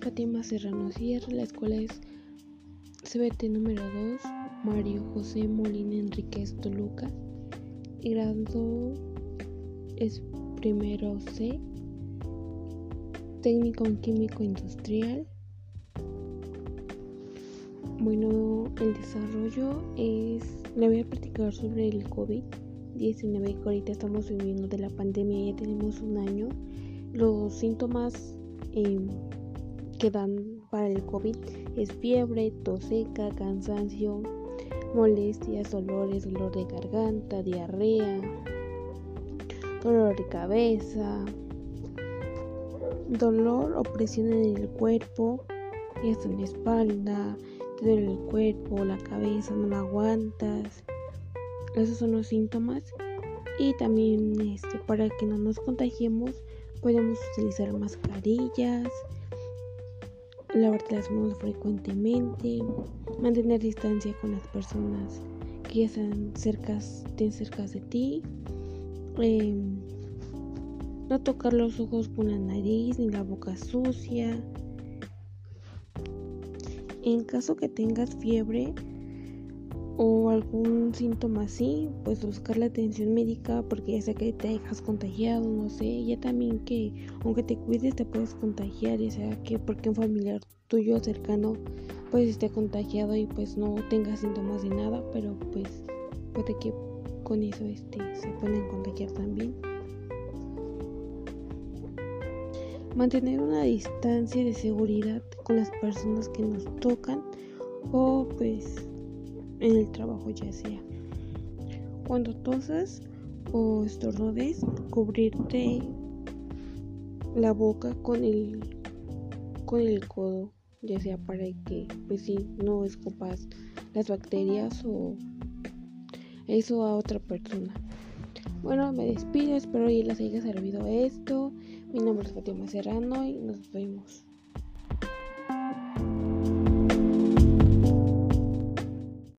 Fátima Serrano Sierra, la escuela es CBT número 2, Mario José Molina Enríquez Toluca, grado es primero C, técnico en químico industrial. Bueno, el desarrollo es, le voy a platicar sobre el COVID-19 que ahorita estamos viviendo de la pandemia, ya tenemos un año. Los síntomas eh, que dan para el COVID es fiebre, tos seca, cansancio, molestias, dolores, dolor de garganta, diarrea, dolor de cabeza, dolor o presión en el cuerpo, hasta en la espalda, te duele el cuerpo, la cabeza, no la aguantas. Esos son los síntomas. Y también este, para que no nos contagiemos podemos utilizar mascarillas, lavarte las manos frecuentemente, mantener distancia con las personas que están cerca, cerca de ti, em, no tocar los ojos con la nariz ni la boca sucia. En caso que tengas fiebre, o algún síntoma así, pues buscar la atención médica porque ya sea que te dejas contagiado, no sé, ya también que aunque te cuides te puedes contagiar, ya sea que porque un familiar tuyo cercano pues esté contagiado y pues no tenga síntomas de nada, pero pues puede que con eso este se pueden contagiar también. Mantener una distancia de seguridad con las personas que nos tocan o pues en el trabajo ya sea. Cuando tosas o estornudes, cubrirte la boca con el con el codo, ya sea para que pues si no escupas las bacterias o eso a otra persona. Bueno, me despido, espero que les haya servido esto. Mi nombre es Fátima Serrano y nos vemos.